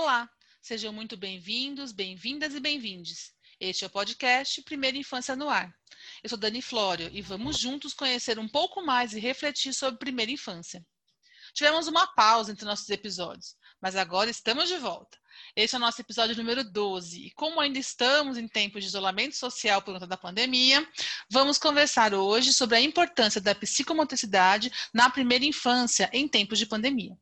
Olá, sejam muito bem-vindos, bem-vindas e bem-vindes. Este é o podcast Primeira Infância no Ar. Eu sou Dani Flório e vamos juntos conhecer um pouco mais e refletir sobre primeira infância. Tivemos uma pausa entre nossos episódios, mas agora estamos de volta. Esse é o nosso episódio número 12. E como ainda estamos em tempo de isolamento social por conta da pandemia, vamos conversar hoje sobre a importância da psicomotricidade na primeira infância em tempos de pandemia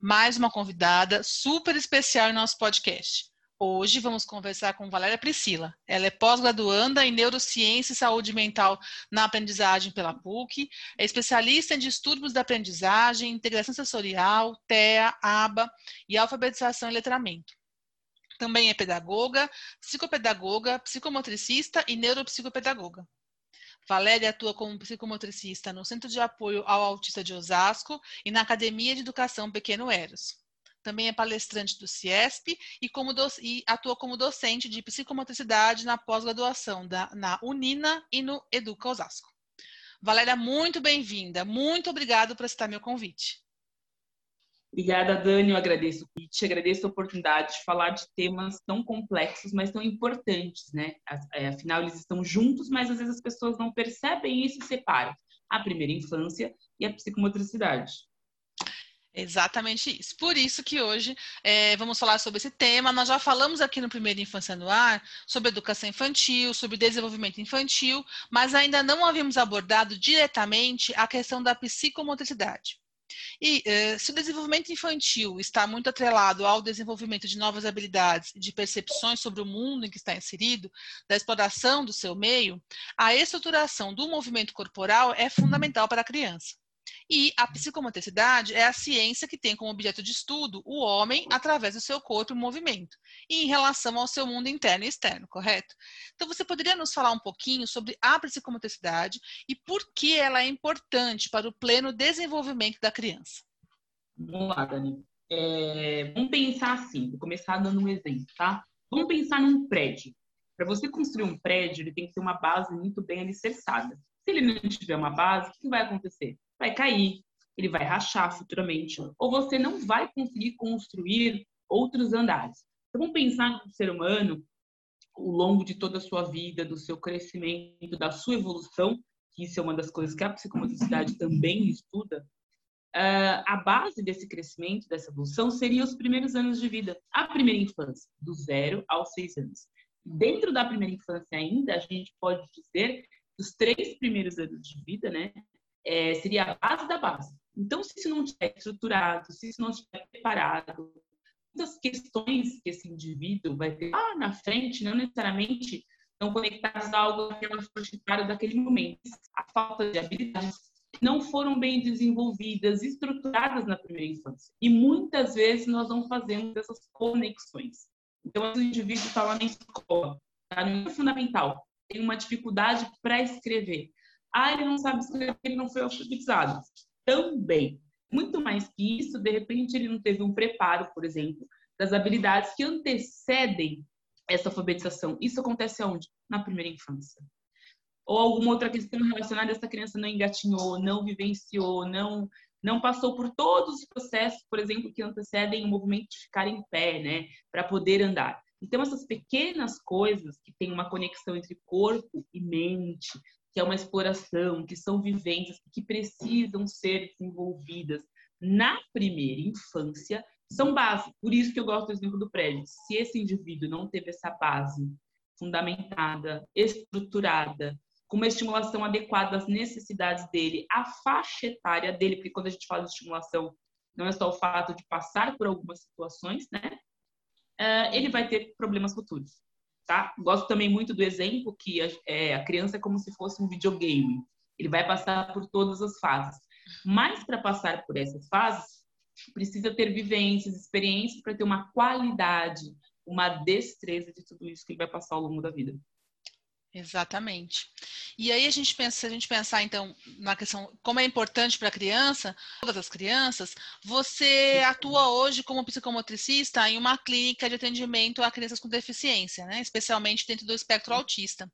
mais uma convidada super especial em nosso podcast. Hoje vamos conversar com Valéria Priscila. Ela é pós-graduanda em Neurociência e Saúde Mental na Aprendizagem pela PUC, é especialista em distúrbios da aprendizagem, integração sensorial, TEA, ABA e alfabetização e letramento. Também é pedagoga, psicopedagoga, psicomotricista e neuropsicopedagoga. Valéria atua como psicomotricista no Centro de Apoio ao Autista de Osasco e na Academia de Educação Pequeno Eros. Também é palestrante do CIESP e, como e atua como docente de psicomotricidade na pós-graduação na Unina e no Educa Osasco. Valéria, muito bem-vinda. Muito obrigado por aceitar meu convite. Obrigada, Dani. Eu agradeço o convite, agradeço a oportunidade de falar de temas tão complexos, mas tão importantes, né? É, afinal, eles estão juntos, mas às vezes as pessoas não percebem isso e separam a primeira infância e a psicomotricidade. Exatamente isso. Por isso que hoje é, vamos falar sobre esse tema. Nós já falamos aqui no Primeiro Infância no Ar sobre educação infantil, sobre desenvolvimento infantil, mas ainda não havíamos abordado diretamente a questão da psicomotricidade. E eh, se o desenvolvimento infantil está muito atrelado ao desenvolvimento de novas habilidades e de percepções sobre o mundo em que está inserido, da exploração do seu meio, a estruturação do movimento corporal é fundamental para a criança. E a psicomotricidade é a ciência que tem como objeto de estudo o homem através do seu corpo e movimento, e em relação ao seu mundo interno e externo, correto? Então, você poderia nos falar um pouquinho sobre a psicomotricidade e por que ela é importante para o pleno desenvolvimento da criança? Vamos lá, Dani. É, vamos pensar assim, vou começar dando um exemplo, tá? Vamos pensar num prédio. Para você construir um prédio, ele tem que ter uma base muito bem alicerçada. Se ele não tiver uma base, o que vai acontecer? Vai cair, ele vai rachar futuramente, ou você não vai conseguir construir outros andares. Então, vamos pensar no ser humano, ao longo de toda a sua vida, do seu crescimento, da sua evolução, que isso é uma das coisas que a psicomotricidade também estuda, uh, a base desse crescimento, dessa evolução, seria os primeiros anos de vida, a primeira infância, do zero aos seis anos. Dentro da primeira infância ainda, a gente pode dizer os três primeiros anos de vida, né, é, seria a base da base. Então, se isso não estiver estruturado, se isso não estiver preparado, muitas questões que esse indivíduo vai ter lá na frente, não necessariamente estão conectadas a algo daquela faixa daquele momento. A falta de habilidades não foram bem desenvolvidas, estruturadas na primeira infância. E muitas vezes nós não fazemos essas conexões. Então, o indivíduo está lá na escola, está no fundamental, tem uma dificuldade para escrever. Ah, ele não sabe escrever, ele não foi alfabetizado. Também. Muito mais que isso, de repente ele não teve um preparo, por exemplo, das habilidades que antecedem essa alfabetização. Isso acontece aonde? Na primeira infância. Ou alguma outra questão relacionada a essa criança não engatinhou, não vivenciou, não não passou por todos os processos, por exemplo, que antecedem o movimento de ficar em pé, né, para poder andar. Então, essas pequenas coisas que têm uma conexão entre corpo e mente, que é uma exploração, que são vivências que precisam ser desenvolvidas na primeira infância, são base. Por isso que eu gosto do exemplo do prédio. Se esse indivíduo não teve essa base fundamentada, estruturada, com uma estimulação adequada às necessidades dele, à faixa etária dele, porque quando a gente fala de estimulação, não é só o fato de passar por algumas situações, né? Uh, ele vai ter problemas futuros tá? Gosto também muito do exemplo que a, é, a criança é como se fosse um videogame. Ele vai passar por todas as fases. Mas para passar por essas fases, precisa ter vivências, experiências para ter uma qualidade, uma destreza de tudo isso que ele vai passar ao longo da vida. Exatamente. E aí a gente pensa, se a gente pensar então na questão como é importante para a criança, todas as crianças, você atua hoje como psicomotricista em uma clínica de atendimento a crianças com deficiência, né? Especialmente dentro do espectro autista.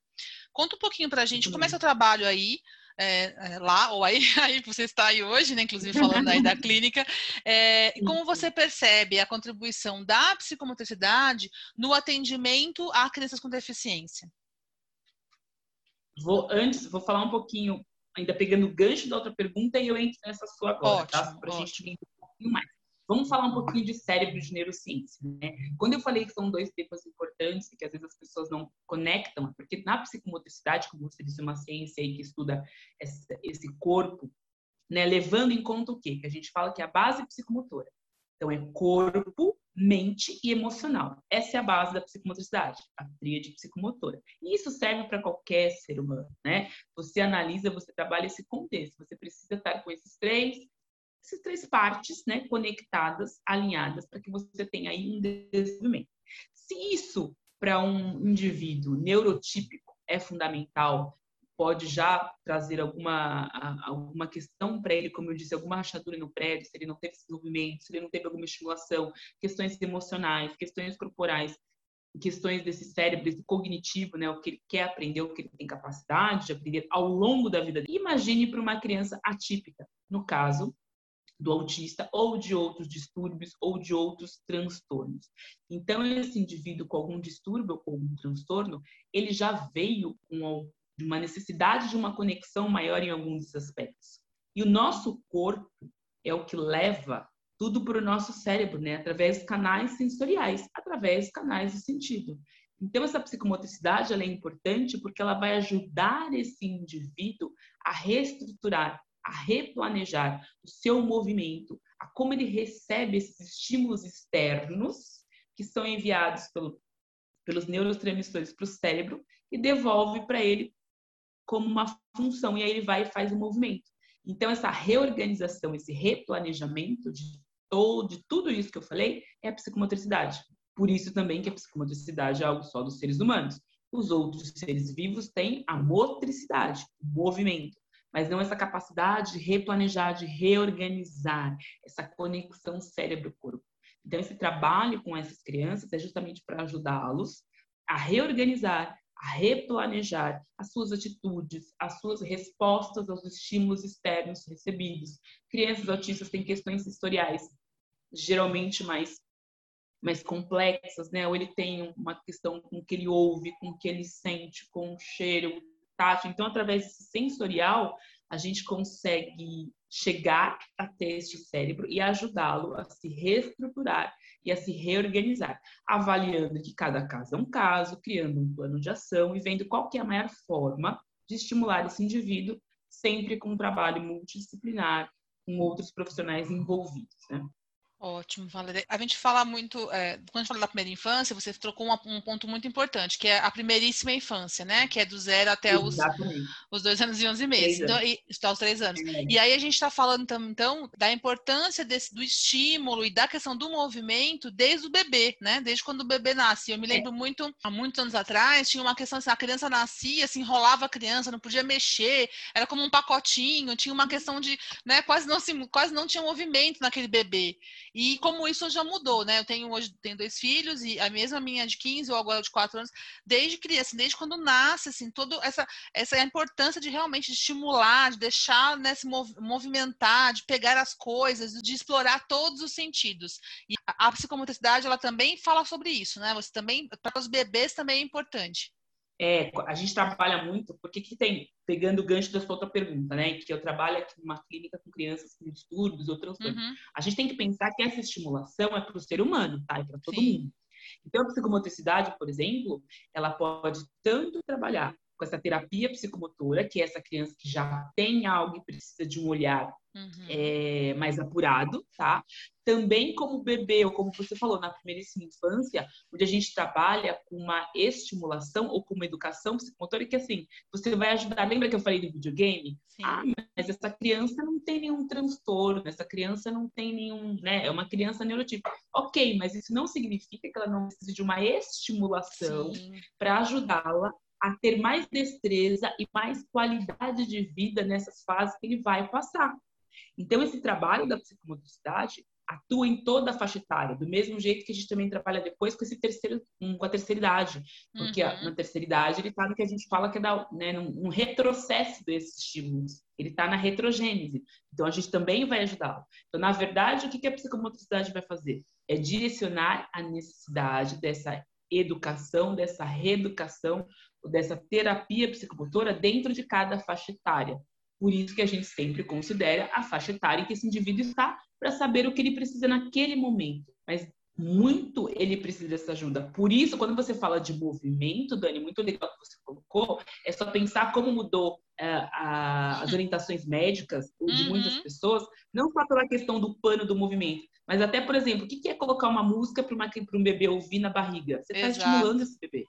Conta um pouquinho para a gente como é seu trabalho aí, é, é, lá, ou aí, aí você está aí hoje, né, inclusive falando aí da clínica, é, como você percebe a contribuição da psicomotricidade no atendimento a crianças com deficiência? Vou antes, vou falar um pouquinho, ainda pegando o gancho da outra pergunta e eu entro nessa sua agora, tá? ótimo, tá? Para a gente entender um pouquinho mais. Vamos falar um pouquinho de cérebro de neurociência. Né? Quando eu falei que são dois temas importantes e que às vezes as pessoas não conectam, porque na psicomotricidade, como você disse, é uma ciência aí que estuda esse corpo, né, levando em conta o quê? Que a gente fala que é a base psicomotora. Então, é corpo, mente e emocional. Essa é a base da psicomotricidade, a tríade psicomotora. E isso serve para qualquer ser humano, né? Você analisa, você trabalha esse contexto. Você precisa estar com esses três essas três partes né, conectadas, alinhadas, para que você tenha aí um desenvolvimento. Se isso para um indivíduo neurotípico é fundamental, pode já trazer alguma, alguma questão para ele, como eu disse, alguma rachadura no prédio, se ele não teve desenvolvimento, se ele não teve alguma estimulação, questões emocionais, questões corporais, questões desse cérebro, desse cognitivo, né, o que ele quer aprender, o que ele tem capacidade de aprender ao longo da vida. Imagine para uma criança atípica, no caso, do autista ou de outros distúrbios ou de outros transtornos. Então, esse indivíduo com algum distúrbio ou algum transtorno, ele já veio com uma necessidade de uma conexão maior em alguns desses aspectos. E o nosso corpo é o que leva tudo para o nosso cérebro, né? Através dos canais sensoriais, através dos canais do sentido. Então, essa psicomotricidade é importante porque ela vai ajudar esse indivíduo a reestruturar a replanejar o seu movimento, a como ele recebe esses estímulos externos que são enviados pelo, pelos neurotransmissores para o cérebro e devolve para ele como uma função, e aí ele vai e faz o movimento. Então, essa reorganização, esse replanejamento de, todo, de tudo isso que eu falei é a psicomotricidade. Por isso também que a psicomotricidade é algo só dos seres humanos. Os outros seres vivos têm a motricidade, o movimento mas não essa capacidade de replanejar, de reorganizar, essa conexão cérebro-corpo. Então, esse trabalho com essas crianças é justamente para ajudá-los a reorganizar, a replanejar as suas atitudes, as suas respostas aos estímulos externos recebidos. Crianças autistas têm questões sensoriais geralmente mais mais complexas, né? Ou ele tem uma questão com o que ele ouve, com o que ele sente, com o cheiro, tátil. Então, através desse sensorial, a gente consegue chegar até este cérebro e ajudá-lo a se reestruturar e a se reorganizar, avaliando que cada caso é um caso, criando um plano de ação e vendo qual que é a maior forma de estimular esse indivíduo, sempre com um trabalho multidisciplinar, com outros profissionais envolvidos. Né? Ótimo, Valéria. A gente fala muito, é, quando a gente fala da primeira infância, você trocou uma, um ponto muito importante, que é a primeiríssima infância, né? Que é do zero até os, os dois anos e onze meses. Então, e, está os três anos. É. E aí a gente está falando então da importância desse, do estímulo e da questão do movimento desde o bebê, né? Desde quando o bebê nasce. Eu me lembro é. muito, há muitos anos atrás, tinha uma questão assim, a criança nascia, se enrolava a criança, não podia mexer, era como um pacotinho, tinha uma questão de, né? Quase não, se, quase não tinha movimento naquele bebê. E como isso já mudou, né? Eu tenho hoje tenho dois filhos e a mesma minha de 15 ou agora de 4 anos, desde criança, desde quando nasce, assim, toda essa essa importância de realmente estimular, de deixar né, se mov movimentar, de pegar as coisas, de explorar todos os sentidos. E a psicomotricidade, ela também fala sobre isso, né? Você também para os bebês também é importante. É, a gente trabalha muito, porque que tem, pegando o gancho da sua outra pergunta, né? Que eu trabalho aqui numa clínica com crianças com distúrbios ou transtornos. Uhum. A gente tem que pensar que essa estimulação é para o ser humano, tá? É para todo Sim. mundo. Então, a psicomotricidade, por exemplo, ela pode tanto trabalhar com essa terapia psicomotora, que é essa criança que já tem algo e precisa de um olhar uhum. é, mais apurado, tá? Também como bebê, ou como você falou, na primeiríssima infância, onde a gente trabalha com uma estimulação ou com uma educação psicomotora, que assim, você vai ajudar. Lembra que eu falei do videogame? Sim. Ah, mas essa criança não tem nenhum transtorno, essa criança não tem nenhum, né? É uma criança neurotípica. Ok, mas isso não significa que ela não precisa de uma estimulação para ajudá-la a ter mais destreza e mais qualidade de vida nessas fases que ele vai passar. Então, esse trabalho da psicomotricidade atua em toda a faixa etária, do mesmo jeito que a gente também trabalha depois com esse terceiro, com a terceira idade, porque uhum. na terceira idade ele está no que a gente fala que é da, né, um retrocesso desses estímulos, ele está na retrogênese, então a gente também vai ajudá-lo. Então, na verdade, o que a psicomotricidade vai fazer? É direcionar a necessidade dessa educação, dessa reeducação, dessa terapia psicomotora dentro de cada faixa etária. Por isso que a gente sempre considera a faixa etária em que esse indivíduo está para saber o que ele precisa naquele momento. Mas muito ele precisa dessa ajuda. Por isso, quando você fala de movimento, Dani, muito legal que você colocou, é só pensar como mudou uh, a, as orientações médicas de uhum. muitas pessoas, não só pela questão do pano do movimento, mas até, por exemplo, o que é colocar uma música para um bebê ouvir na barriga? Você está estimulando esse bebê.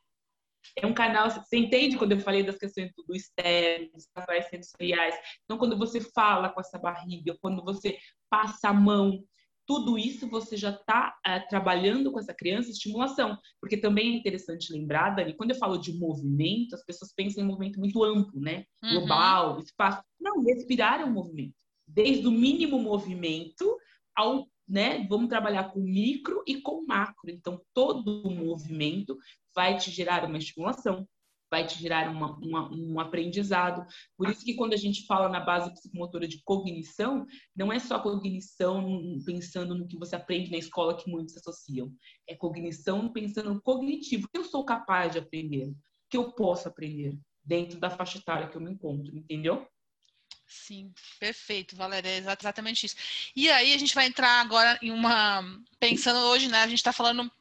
É um canal, você entende quando eu falei das questões do externo, dos canais sensoriais. Então, quando você fala com essa barriga, quando você passa a mão, tudo isso você já está é, trabalhando com essa criança estimulação. Porque também é interessante lembrar, Dani, quando eu falo de movimento, as pessoas pensam em movimento muito amplo, né? Uhum. Global, espaço. Não, respirar é um movimento. Desde o mínimo movimento ao né? Vamos trabalhar com micro e com macro. Então, todo movimento vai te gerar uma estimulação, vai te gerar uma, uma, um aprendizado. Por isso que quando a gente fala na base psicomotora de cognição, não é só cognição pensando no que você aprende na escola que muitos associam. É cognição pensando no cognitivo. Que eu sou capaz de aprender? Que eu posso aprender dentro da faixa etária que eu me encontro, entendeu? Sim, perfeito, Valéria, é exatamente isso. E aí a gente vai entrar agora em uma. Pensando hoje, né? A gente está falando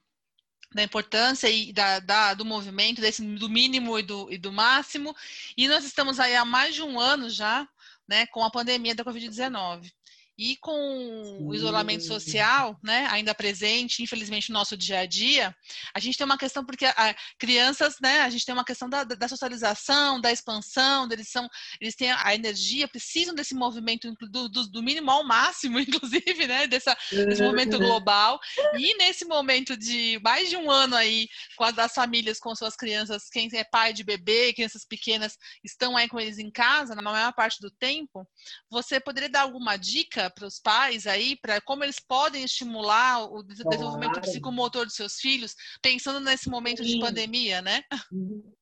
da importância e da, da, do movimento, desse, do mínimo e do, e do máximo, e nós estamos aí há mais de um ano já, né, com a pandemia da Covid-19. E com o isolamento social, né, ainda presente, infelizmente, no nosso dia a dia, a gente tem uma questão, porque a, crianças, né, a gente tem uma questão da, da socialização, da expansão, eles são, eles têm a energia, precisam desse movimento do, do, do mínimo ao máximo, inclusive, né, dessa, desse movimento global. E nesse momento de mais de um ano aí, com as das famílias, com suas crianças, quem é pai de bebê, crianças pequenas, estão aí com eles em casa, na maior parte do tempo, você poderia dar alguma dica para os pais aí, para como eles podem estimular o desenvolvimento claro. psicomotor dos seus filhos, pensando nesse momento Sim. de pandemia, né?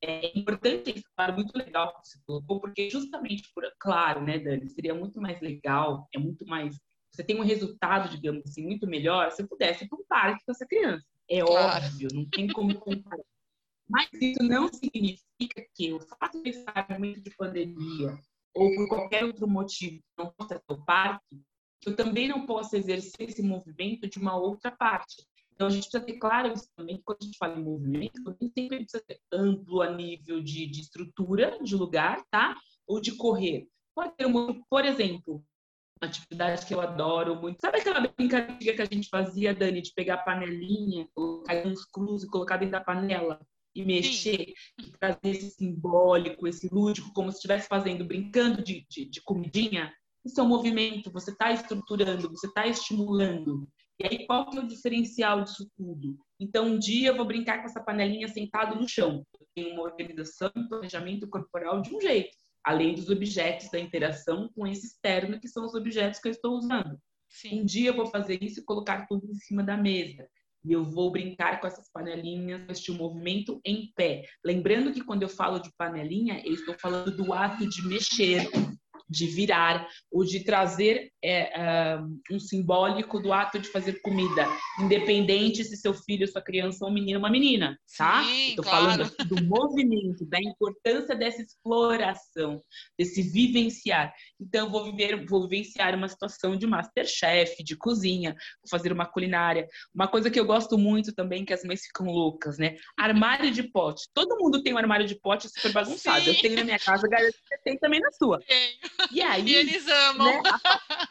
É importante isso, claro, muito legal que você colocou, porque justamente por, claro, né, Dani, seria muito mais legal, é muito mais você tem um resultado, digamos assim, muito melhor se pudesse ir para um parque com essa criança. É claro. óbvio, não tem como comparar. Mas isso não significa que o fato de estar em momento de pandemia ou por qualquer outro motivo não possa ter o parque, eu também não posso exercer esse movimento de uma outra parte. Então, a gente precisa ter claro isso também, quando a gente fala em movimento, nem sempre precisa ser amplo a nível de, de estrutura, de lugar, tá? Ou de correr. Pode ter, um, por exemplo, uma atividade que eu adoro muito. Sabe aquela brincadeira que a gente fazia, Dani, de pegar a panelinha, colocar uns cruz e colocar dentro da panela? e mexer, e trazer esse simbólico, esse lúdico, como se estivesse fazendo, brincando de, de, de comidinha, é um movimento, você está estruturando, você está estimulando. E aí, qual que é o diferencial disso tudo? Então, um dia eu vou brincar com essa panelinha sentado no chão. Eu tenho uma organização e planejamento corporal de um jeito, além dos objetos da interação com esse externo, que são os objetos que eu estou usando. Sim. Um dia eu vou fazer isso e colocar tudo em cima da mesa. E eu vou brincar com essas panelinhas, este movimento em pé. Lembrando que quando eu falo de panelinha, eu estou falando do ato de mexer, de virar ou de trazer é, um simbólico do ato de fazer comida, independente se seu filho, sua criança é um menino ou uma menina, tá? Estou claro. falando do movimento, da importância dessa exploração, desse vivenciar. Então, eu vou viver, vou vivenciar uma situação de masterchef, de cozinha, vou fazer uma culinária. Uma coisa que eu gosto muito também, que as mães ficam loucas, né? Armário de pote. Todo mundo tem um armário de pote super bagunçado. Sim. Eu tenho na minha casa, que você tem também na sua. Tenho. E aí. E eles amam. Né, a,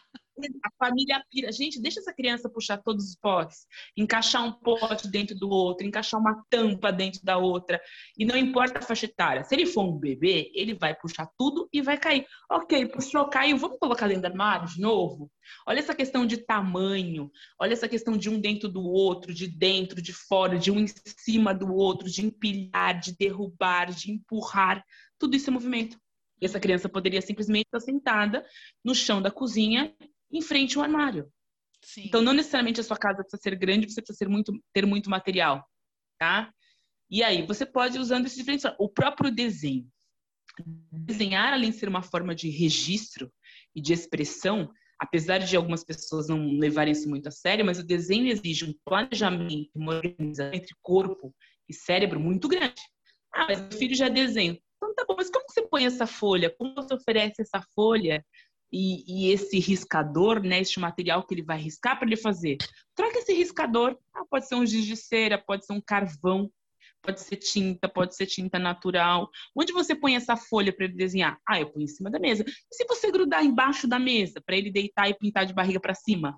a família pira. Gente, deixa essa criança puxar todos os potes, encaixar um pote dentro do outro, encaixar uma tampa dentro da outra. E não importa a faixa etária. Se ele for um bebê, ele vai puxar tudo e vai cair. Ok, puxou, caiu. Vamos colocar dentro do armário de novo? Olha essa questão de tamanho, olha essa questão de um dentro do outro, de dentro, de fora, de um em cima do outro, de empilhar, de derrubar, de empurrar. Tudo isso é movimento. E essa criança poderia simplesmente estar sentada no chão da cozinha, em frente ao armário. Sim. Então, não necessariamente a sua casa precisa ser grande, você precisa ser muito, ter muito material, tá? E aí, você pode usando esses diferentes... O próprio desenho. Desenhar, além de ser uma forma de registro e de expressão, apesar de algumas pessoas não levarem isso muito a sério, mas o desenho exige um planejamento, uma organização entre corpo e cérebro muito grande. Ah, mas meu filho já desenha. Então tá bom, mas como você põe essa folha? Como você oferece essa folha e, e esse riscador, né? Este material que ele vai riscar para ele fazer? Troca esse riscador. Ah, pode ser um giz de cera, pode ser um carvão, pode ser tinta, pode ser tinta natural. Onde você põe essa folha para ele desenhar? Ah, eu ponho em cima da mesa. E se você grudar embaixo da mesa para ele deitar e pintar de barriga para cima?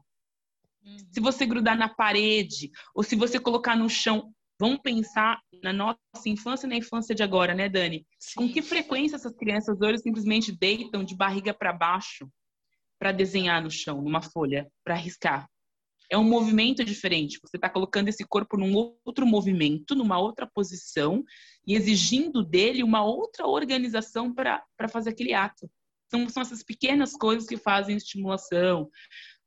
Uhum. Se você grudar na parede ou se você colocar no chão, vamos pensar na nossa infância e na infância de agora, né, Dani? Sim. Com que frequência essas crianças hoje simplesmente deitam de barriga para baixo para desenhar no chão, numa folha, para riscar? é um movimento diferente. Você está colocando esse corpo num outro movimento, numa outra posição e exigindo dele uma outra organização para fazer aquele ato. Então, são essas pequenas coisas que fazem estimulação.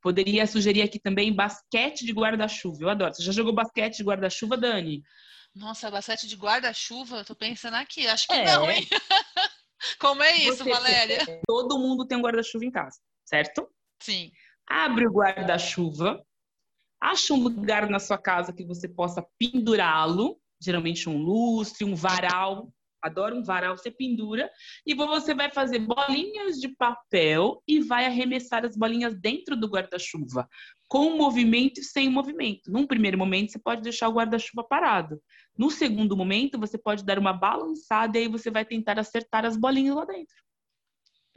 Poderia sugerir aqui também basquete de guarda-chuva. Eu adoro. Você já jogou basquete de guarda-chuva, Dani? Nossa, basquete de guarda-chuva? Tô pensando aqui. Acho que é. não, hein? Como é isso, Você, Valéria? Todo mundo tem um guarda-chuva em casa, certo? Sim. Abre o guarda-chuva, Acha um lugar na sua casa que você possa pendurá-lo, geralmente um lustre, um varal. Adoro um varal, você pendura e você vai fazer bolinhas de papel e vai arremessar as bolinhas dentro do guarda-chuva, com movimento e sem movimento. Num primeiro momento, você pode deixar o guarda-chuva parado. No segundo momento, você pode dar uma balançada e aí você vai tentar acertar as bolinhas lá dentro.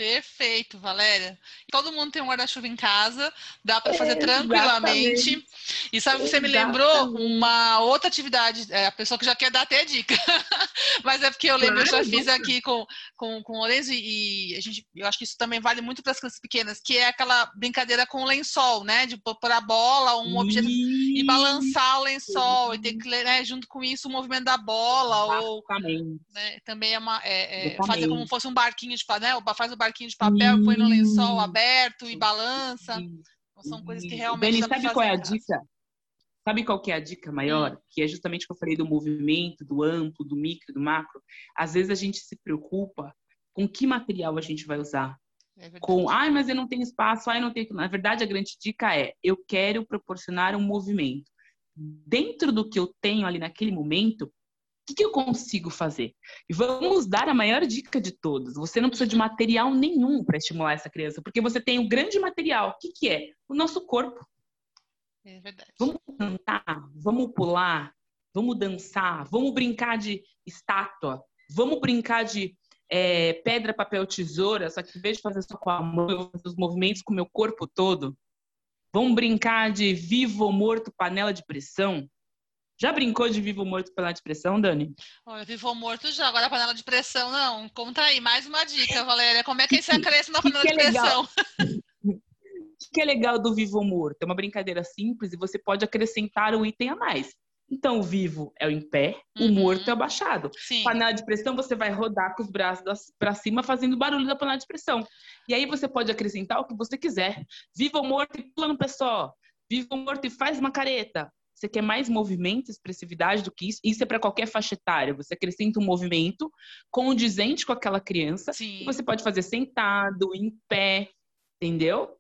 Perfeito, Valéria. Todo mundo tem um guarda-chuva em casa, dá para fazer é, tranquilamente. E sabe, você me lembrou uma outra atividade, é, a pessoa que já quer dar até dica. Mas é porque eu lembro, claro, eu já fiz aqui com, com, com o Lorenzo e a gente, eu acho que isso também vale muito para as crianças pequenas, que é aquela brincadeira com o lençol, né? De pôr a bola, um objeto e balançar o lençol, e ter que, né, junto com isso, o movimento da bola. Exatamente. Ou, né, também é uma. É, é, fazer como fosse um barquinho de né? Faz o barquinho barquinho de papel, põe no lençol aberto e balança. Então, são coisas que realmente. Dani, sabe qual é a dica? Sabe qual que é a dica maior? Hum. Que é justamente o que eu falei do movimento, do amplo, do micro, do macro. Às vezes a gente se preocupa com que material a gente vai usar. É com, ai, mas eu não tenho espaço, ai, não tenho. Na verdade, a grande dica é: eu quero proporcionar um movimento. Dentro do que eu tenho ali naquele momento, que, que eu consigo fazer? E vamos dar a maior dica de todos. Você não precisa de material nenhum para estimular essa criança, porque você tem o um grande material. O que, que é? O nosso corpo. É verdade. Vamos cantar, vamos pular, vamos dançar, vamos brincar de estátua, vamos brincar de é, pedra, papel, tesoura, só que em vez de fazer só com a mão, eu vou fazer os movimentos com o meu corpo todo. Vamos brincar de vivo ou morto, panela de pressão. Já brincou de vivo morto panela de pressão, Dani? Olha, vivo ou morto já, agora panela de pressão não. Conta aí, mais uma dica, Valéria. Como é que você acresce na panela que é de pressão? O que é legal do vivo ou morto? É uma brincadeira simples e você pode acrescentar um item a mais. Então, o vivo é o em pé, uhum. o morto é o baixado. Sim. Panela de pressão, você vai rodar com os braços para cima, fazendo barulho da panela de pressão. E aí você pode acrescentar o que você quiser. Vivo ou morto e pula no só. Vivo ou morto e faz uma careta. Você quer mais movimento, expressividade do que isso? Isso é para qualquer faixa etária. Você acrescenta um movimento condizente com aquela criança. Sim. você pode fazer sentado, em pé, entendeu?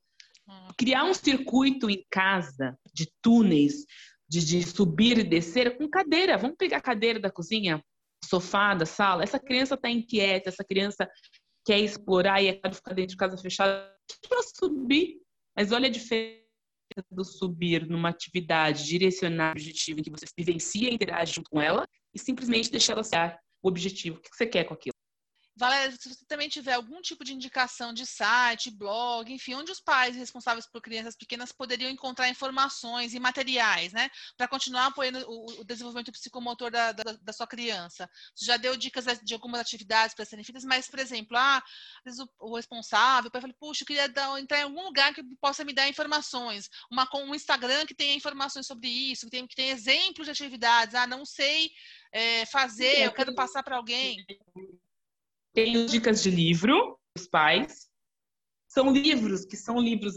Hum. Criar um circuito em casa de túneis, de, de subir e descer com cadeira. Vamos pegar a cadeira da cozinha, sofá da sala. Essa criança está inquieta, essa criança quer explorar e é ficar dentro de casa fechada para subir. Mas olha a diferença do subir numa atividade direcionada objetivo em que você vivencia e interage junto com ela e simplesmente deixar ela ser o objetivo. O que você quer com aquilo? Valéria, se você também tiver algum tipo de indicação de site, blog, enfim, onde os pais responsáveis por crianças pequenas poderiam encontrar informações e materiais, né, para continuar apoiando o, o, desenvolvimento psicomotor da, da, da, sua criança. Você já deu dicas de algumas atividades para serem feitas, mas, por exemplo, ah, às vezes o, o responsável, o pai fala, puxa, eu queria dar, entrar em algum lugar que possa me dar informações, uma, um Instagram que tenha informações sobre isso, que tenha, que tenha exemplos de atividades, ah, não sei é, fazer, eu quero passar para alguém. Tenho dicas de livro, os pais. São livros que são livros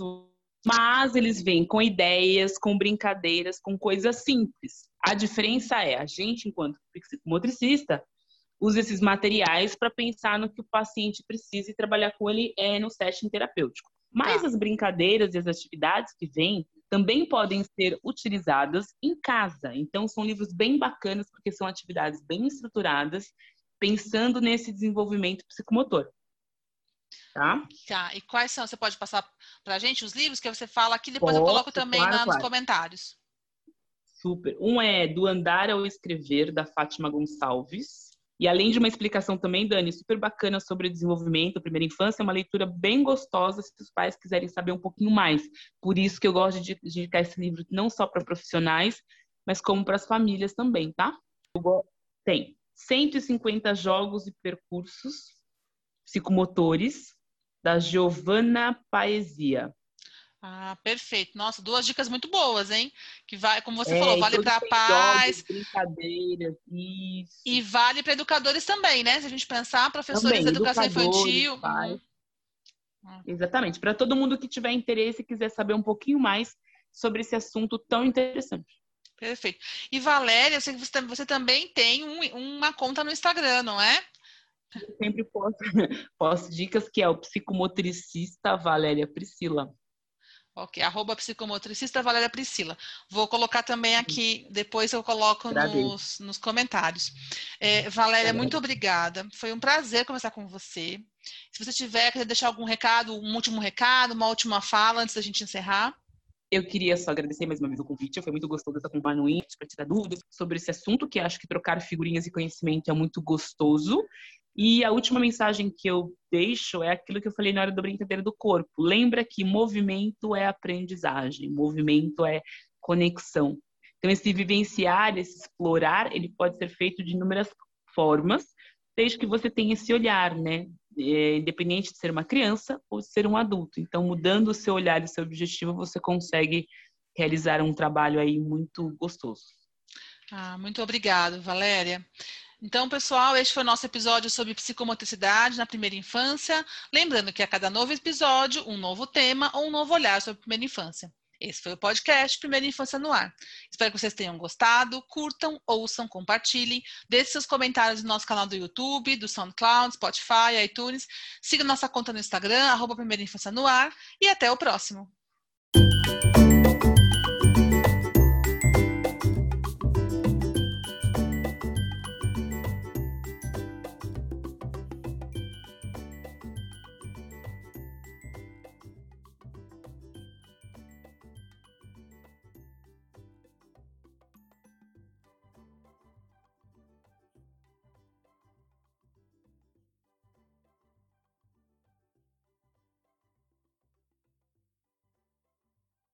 Mas eles vêm com ideias, com brincadeiras, com coisas simples. A diferença é, a gente, enquanto psicomotricista, usa esses materiais para pensar no que o paciente precisa e trabalhar com ele é, no setting terapêutico. Mas tá. as brincadeiras e as atividades que vêm também podem ser utilizadas em casa. Então, são livros bem bacanas, porque são atividades bem estruturadas, pensando nesse desenvolvimento psicomotor. Tá? Tá. E quais são? Você pode passar para a gente os livros que você fala aqui, depois Posso, eu coloco também claro, na, nos claro. comentários. Super. Um é Do Andar ao Escrever, da Fátima Gonçalves. E além de uma explicação também, Dani, super bacana sobre o desenvolvimento, primeira infância, é uma leitura bem gostosa se os pais quiserem saber um pouquinho mais. Por isso que eu gosto de indicar esse livro não só para profissionais, mas como para as famílias também, tá? Tem 150 jogos e percursos psicomotores da Giovanna Paesia. Ah, perfeito. Nossa, duas dicas muito boas, hein? Que vai, como você é, falou, vale para pais, brincadeiras, isso. E vale para educadores também, né? Se a gente pensar, professores também, de educação infantil. Uhum. Exatamente. Para todo mundo que tiver interesse e quiser saber um pouquinho mais sobre esse assunto tão interessante. Perfeito. E Valéria, eu sei que você, você também tem um, uma conta no Instagram, não é? Eu sempre posto, posto dicas que é o psicomotricista Valéria Priscila. Ok, arroba psicomotricista Valéria Priscila. Vou colocar também aqui, depois eu coloco nos, nos, comentários. É, Valéria, muito obrigada. Foi um prazer conversar com você. Se você tiver, quer deixar algum recado, um último recado, uma última fala antes da gente encerrar. Eu queria só agradecer mais uma vez o convite. Foi muito gostoso essa conversa no para tirar dúvidas sobre esse assunto, que acho que trocar figurinhas e conhecimento é muito gostoso. E a última mensagem que eu deixo é aquilo que eu falei na hora da brincadeira do corpo. Lembra que movimento é aprendizagem, movimento é conexão. Então, esse vivenciar, esse explorar, ele pode ser feito de inúmeras formas, desde que você tenha esse olhar, né? É, independente de ser uma criança ou de ser um adulto. Então, mudando o seu olhar e o seu objetivo, você consegue realizar um trabalho aí muito gostoso. Ah, muito obrigado, Valéria. Então, pessoal, este foi o nosso episódio sobre psicomotricidade na primeira infância. Lembrando que a cada novo episódio, um novo tema ou um novo olhar sobre a primeira infância. Esse foi o podcast Primeira Infância no Ar. Espero que vocês tenham gostado. Curtam, ouçam, compartilhem. Deixe seus comentários no nosso canal do YouTube, do SoundCloud, Spotify, iTunes. Siga nossa conta no Instagram, arroba Primeira Infância no Ar. E até o próximo.